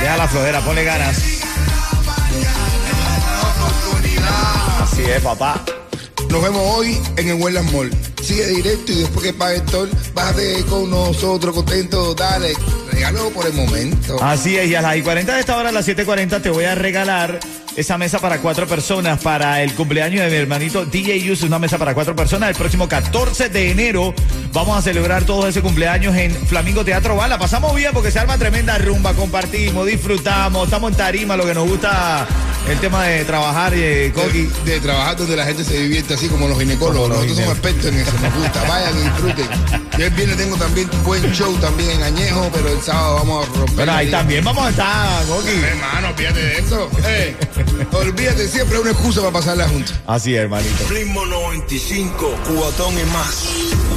Deja la flojera, ponle ganas. Así es, papá. Nos vemos hoy en el Wetland Mall. Sigue directo y después que pague el toll, bájate con nosotros, contento, dale. Regalo por el momento. Así es, y a las y 40 de esta hora, a las 7.40, te voy a regalar esa mesa para cuatro personas para el cumpleaños de mi hermanito DJ Yus, una mesa para cuatro personas. El próximo 14 de enero vamos a celebrar todo ese cumpleaños en Flamingo Teatro Bala. Pasamos bien porque se arma tremenda rumba, compartimos, disfrutamos, estamos en tarima, lo que nos gusta el tema de trabajar, eh, Coqui. De, de trabajar donde la gente se divierte, así como los ginecólogos. Como los Nosotros somos expertos en eso, nos gusta. Vayan y disfruten. Yo el viernes tengo también un buen show también en Añejo, pero el sábado vamos a romper. Pero ahí también vamos a estar, Coqui. Hermano, olvídate de eso. Eh, olvídate, siempre hay una excusa para pasar la junta. Así es, hermanito. Ritmo 95, cuatón y más.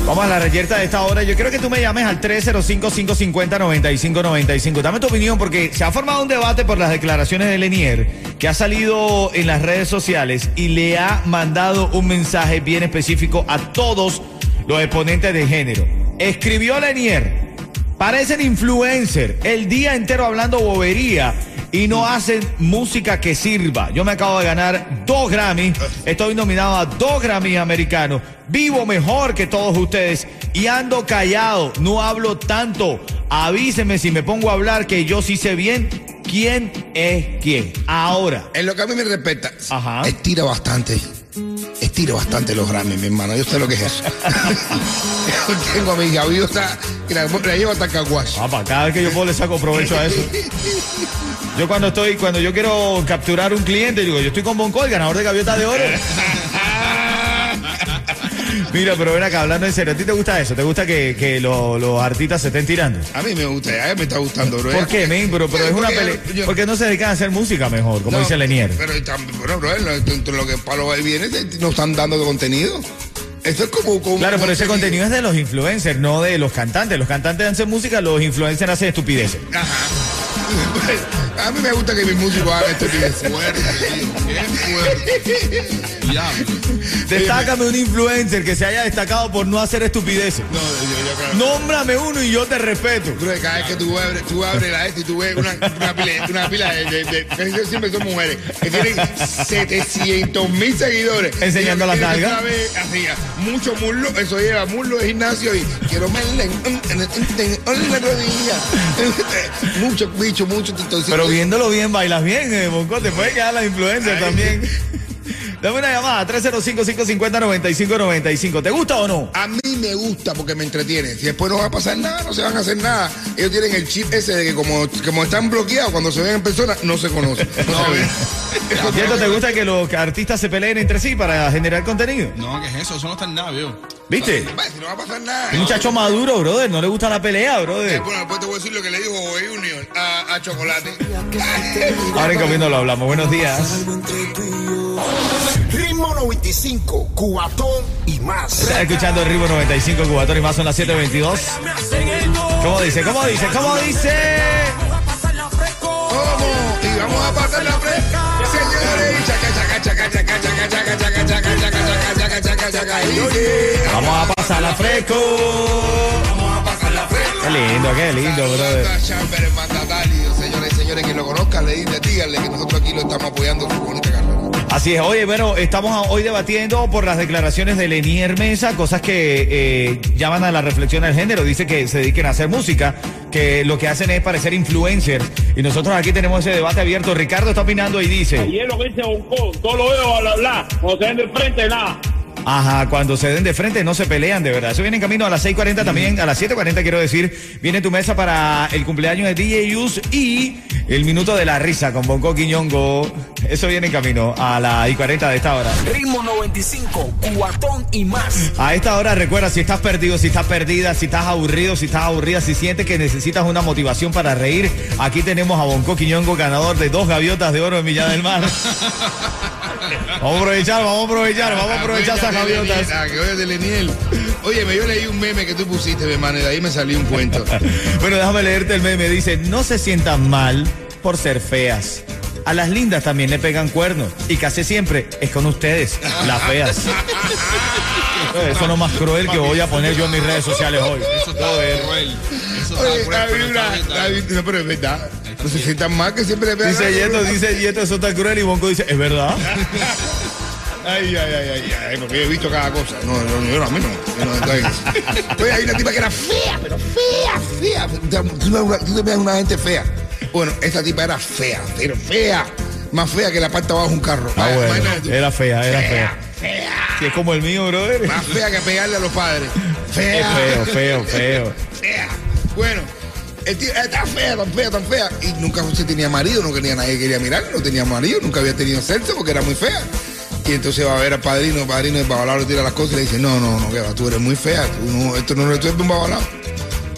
Vamos a la reyerta de esta hora. Yo quiero que tú me llames al 305-550-9595. Dame tu opinión porque se ha formado un debate por las declaraciones de Lenier que ha salido en las redes sociales y le ha mandado un mensaje bien específico a todos los exponentes de género. Escribió Lenier, parecen influencer el día entero hablando bobería y no hacen música que sirva. Yo me acabo de ganar dos Grammys, estoy nominado a dos Grammys americanos, vivo mejor que todos ustedes y ando callado, no hablo tanto. Avíseme si me pongo a hablar que yo sí sé bien quién es quién. Ahora, En lo que a mí me respecta, Ajá. estira bastante. Estira bastante los Grammy, mi hermano. Yo sé lo que es eso. Yo tengo a mi gaviota que la, la llevo hasta Caguas. papá, cada vez que yo puedo le saco provecho a eso. Yo cuando estoy, cuando yo quiero capturar un cliente, digo, yo estoy con Bonco, el ganador de Gaviota de Oro. Mira, pero ven acá, hablando en serio, ¿a ti te gusta eso? ¿Te gusta que, que lo- los artistas se estén tirando? A mí me gusta, a mí me está gustando, bro. ¿Por qué, men? Pero, pero es una Porque pelea. Porque no se dedican a hacer música mejor, como No, dice Lenier. Pero bueno, bro, de lo que para lo que viene, nos están dando de contenido. Eso es como. como Claro, pero ese contenido es de los influencers, no de los cantantes. Los cantantes hacen música, los influencers hacen estupideces. Ajá. A mí me gusta que mis músicos hagan esto bien fuerte, tío. Qué fuerte. Diablo. Destácame un influencer que se haya destacado por no hacer estupideces. No, yo, yo creo. Nómbrame uno y yo te respeto. Bro, cada vez que tú abres, tú abres la este y tú ves una, una pila, una pila de, de, de- siempre son mujeres que tienen 700 mil seguidores. Enseñando las nalgas. mucho muslo, eso lleva muslo de gimnasio y quiero verle en la rodilla. mucho, bicho, mucho. entonces- Pero viéndolo bien, bailas bien, eh. Te puede quedar la influencer Ay. también. Dame una llamada, 305-550-9595. ¿Te gusta o no? A mí me gusta porque me entretiene. Si después no va a pasar nada, no se van a hacer nada. Ellos tienen el chip ese de que como, como están bloqueados, cuando se ven en persona, no se conocen. No, se ven. ¿Cierto? ¿Te gusta que los artistas se peleen entre sí para generar contenido? No, ¿qué es eso? Eso no está en nada, viejo. ¿Viste? Si no va a pasar nada. Un muchacho maduro, brother. No le gusta la pelea, brother. Bueno, después te voy a decir lo que le dijo Boy Junior a, a Chocolate. Ahora en comiendo lo hablamos. Buenos días. Ritmo 95, Cubatón y más. Está escuchando el Ritmo 95, Cubatón y más, son las 7.22. ¿Cómo dice? ¿Cómo dice? ¿Cómo dice? ¿Cómo? Y vamos a pasar la fresca, señores. Vamos a pasar la fresco. Vamos a pasar la fresco. Qué lindo, qué lindo, brother. Señores y señores, que lo conozcan, le díganle que nosotros aquí lo estamos apoyando. Su Así es, oye, bueno, estamos hoy debatiendo por las declaraciones de Lenier Mesa, cosas que eh, llaman a la reflexión del género. Dice que se dediquen a hacer música, que lo que hacen es parecer influencer. Y nosotros aquí tenemos ese debate abierto. Ricardo está opinando y dice... Y es lo que dice Bonco, todo lo veo bla, bla. Cuando se ven de frente, nada. Ajá, cuando se den de frente no se pelean, de verdad. Eso viene en camino a las 6.40 también, a las 7.40 quiero decir. Viene tu mesa para el cumpleaños de DJ Yus y el minuto de la risa con Bonco Quiñongo. Eso viene en camino a las 40 de esta hora. Ritmo 95, cuatón y más. A esta hora recuerda si estás perdido, si estás perdida, si estás aburrido, si estás aburrida, si sientes que necesitas una motivación para reír. Aquí tenemos a Bonco Quiñongo, ganador de dos gaviotas de oro en Villa del Mar. vamos a aprovechar, vamos a aprovechar, vamos a aprovechar esas gaviotas. Ah, oye me yo leí un meme que tú pusiste, mi hermano, y de ahí me salió un cuento. Bueno, déjame leerte el meme. Dice, no se sientan mal por ser feas. A las lindas también le pegan cuernos. Y casi siempre es con ustedes, las feas. Eso es lo más cruel que voy a poner yo en mis redes sociales hoy. Eso está cruel. Eso está Oye, cruel, pero está es verdad. Sientan mal que siempre le pegan Dice Yeto, dice Yeto, eso está cruel. Y Bonco dice, es verdad. Ay, ay, ay, ay, ay, porque yo he visto cada cosa. No, no, no, yo no, a mí no. Yo no. Oye, hay una tipa que era fea, pero fea, fea. Tú te- veas una gente fea. Bueno, esta tipa era fea, pero fea. Más fea que la parte abajo de un carro. Ah, bueno, era fea, era Fea, fea. Si es como el mío, brother. Más fea que pegarle a los padres. Es Fea. feo, feo, feo. fea. Bueno, está fea, tan fea, tan fea. Y nunca se tenía marido, no quería nadie quería mirar, no tenía marido, nunca había tenido sexo porque era muy fea. Y entonces va a ver al padrino, padrino de babalao le tira las cosas y le dice, no, no, no, que va, tú eres muy fea, tú no, esto no es un babalao.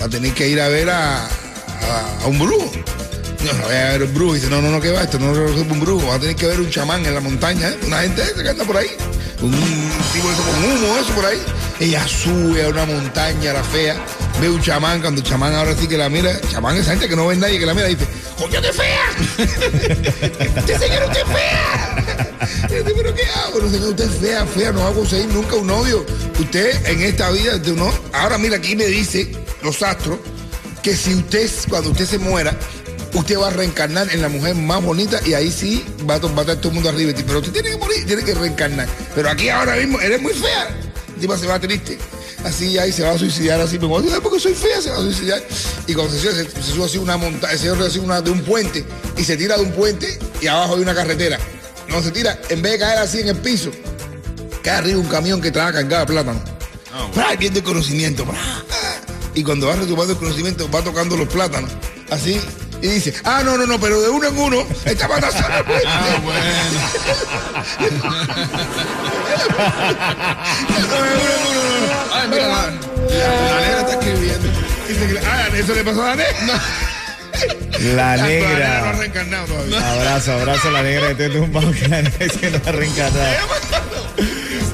Va a tener que ir a ver a, a- un brujo. No, no voy a ver un brujo. Y dice, no, no, no, que va, esto no es un brujo. Va a tener que ver un chamán en la montaña, ¿eh? una gente esa que anda por ahí. Ella sube a una montaña, la fea, ve un chamán, cuando chamán ahora sí que la mira, chamán esa gente que no ve nadie que la mira, dice, ¡Coño, fea! ¡Te señor, usted fea! ¿Pero qué hago? No, señor, usted es fea, fea, no va a conseguir nunca un novio. Usted en esta vida, usted no. Ahora mira, aquí me dice los astros que si usted, cuando usted se muera, usted va a reencarnar en la mujer más bonita y ahí sí va a, va a estar todo el mundo arriba de ti. Pero usted tiene que morir, tiene que reencarnar. Pero aquí ahora mismo, eres muy fea. Tipa se va triste. Así ahí se va a suicidar así. Me voy a porque soy fea, se va a suicidar. Y cuando se sube, se, se sube así una montaña, se sube así una, de un puente y se tira de un puente y abajo hay una carretera. No se tira, en vez de caer así en el piso, cae arriba un camión que trae cargado de plátano. ¡Pra! Y pierde el conocimiento. ¡pra! Y cuando va retomando el conocimiento, va tocando los plátanos. Así. Y dice, ah, no, no, no, pero de uno en uno, esta al puente. Ah, bueno. No, de uno en uno, no, no. Ay, mira, la, la negra está escribiendo. Dice que, ah, eso le pasó a la negra. La La no ha negra. reencarnado todavía. Abrazo, abrazo a la negra que tiene un tumbado que la negra que no ha reencarnado.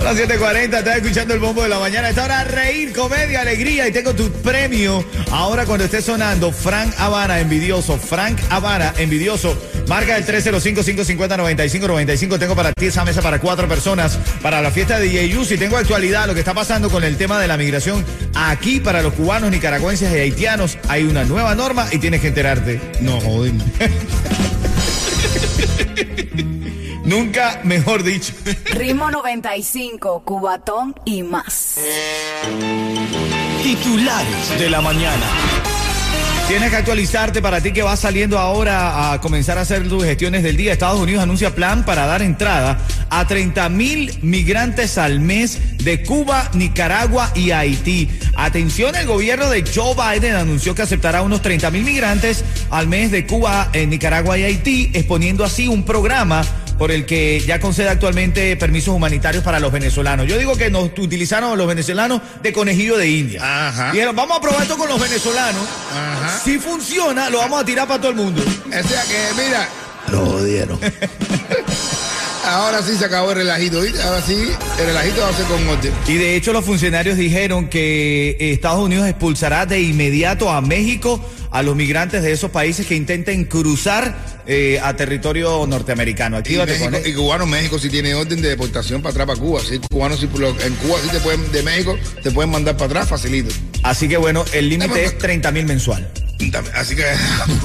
Las 7.40, estás escuchando el bombo de la mañana. Esta hora reír, comedia, alegría y tengo tu premio. Ahora cuando esté sonando Frank Habana, envidioso. Frank Habana, envidioso. Marca el 305-550-9595. Tengo para ti esa mesa para cuatro personas para la fiesta de DJ Yus. Y tengo actualidad, lo que está pasando con el tema de la migración. Aquí para los cubanos, nicaragüenses y haitianos hay una nueva norma y tienes que enterarte. No, joder. Nunca mejor dicho. Ritmo 95, Cubatón y más. Titulares de la mañana. Tienes que actualizarte para ti que vas saliendo ahora a comenzar a hacer tus gestiones del día. Estados Unidos anuncia plan para dar entrada a 30 mil migrantes al mes de Cuba, Nicaragua y Haití. Atención, el gobierno de Joe Biden anunció que aceptará unos 30 mil migrantes al mes de Cuba, eh, Nicaragua y Haití, exponiendo así un programa por el que ya concede actualmente permisos humanitarios para los venezolanos. Yo digo que nos utilizaron los venezolanos de conejillo de India. Ajá. Dijeron, vamos a probar esto con los venezolanos. Ajá. Si funciona, lo vamos a tirar para todo el mundo. O sea que, mira. Lo jodieron. Ahora sí se acabó el relajito, ¿viste? Ahora sí, el relajito va a ser con orden. Y de hecho los funcionarios dijeron que Estados Unidos expulsará de inmediato a México a los migrantes de esos países que intenten cruzar eh, a territorio norteamericano. Y, Actívate México, con él. y cubano, México sí tiene orden de deportación para atrás para Cuba. Sí, cubano sí, en Cuba sí te pueden, de México, te pueden mandar para atrás facilito. Así que bueno, el límite es 30 mil mensual. Así que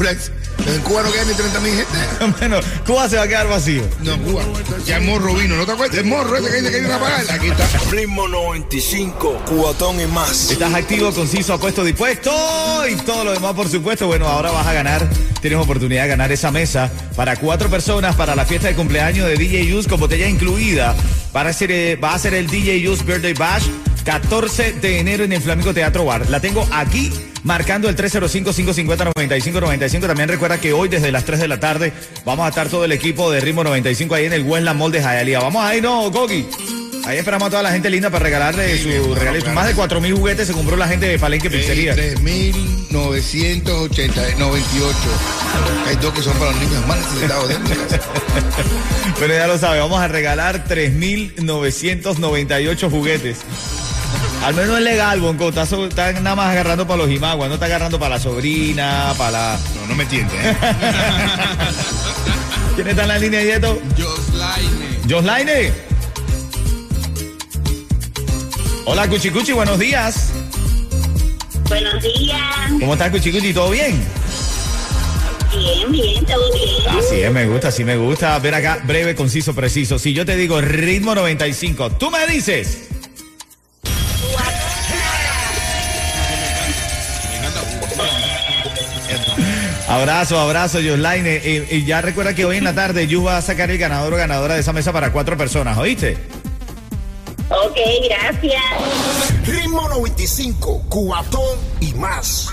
En Cuba no queda ni 30 mil gente. bueno, Cuba se va a quedar vacío. No, Cuba. Ya el morro vino, ¿no te acuerdas? El morro ese que dice que viene a pagar. Aquí está. Ritmo 95, cubatón y más. Estás activo, conciso, apuesto, dispuesto y todo lo demás, por supuesto. Bueno, ahora vas a ganar, tienes oportunidad de ganar esa mesa para cuatro personas para la fiesta de cumpleaños de DJ Use con botella incluida. Para ser, eh, va a ser el DJ Use Birthday Bash 14 de enero en el Flamenco Teatro Bar. La tengo aquí marcando el 305-550-9595. También recuerda que hoy desde las 3 de la tarde vamos a estar todo el equipo de Ritmo 95 ahí en el Westland Mall de Hialeah. Vamos ahí, ¿no, Gogi? Ahí esperamos a toda la gente linda para regalarle su regalito. Más de 4 mil juguetes se compró la gente de Palenque Pizzería. 3.998. Hay dos que son para los niños más necesitados de mi casa. Pero ya lo sabe, vamos a regalar 3.998 juguetes. Al menos es legal, Bonco. Está, so- está nada más agarrando para los imaguas, no está agarrando para la sobrina, para la... No, no me entiendes, ¿eh? ¿Quién está en la línea, Yeto? Joslaine. Joslaine. Hola, Cuchicuchi, buenos días. Buenos días. ¿Cómo estás, Cuchicuchi? ¿Todo bien? Bien, bien, todo bien. Así es, me gusta, así me gusta. Ver acá, breve, conciso, preciso. Si yo te digo ritmo 95, tú me dices... Abrazo, abrazo, Joslaine. Y, y ya recuerda que hoy en la tarde Yu va a sacar el ganador o ganadora de esa mesa para cuatro personas, ¿oíste? Ok, gracias. Ritmo 95, cubatón y más.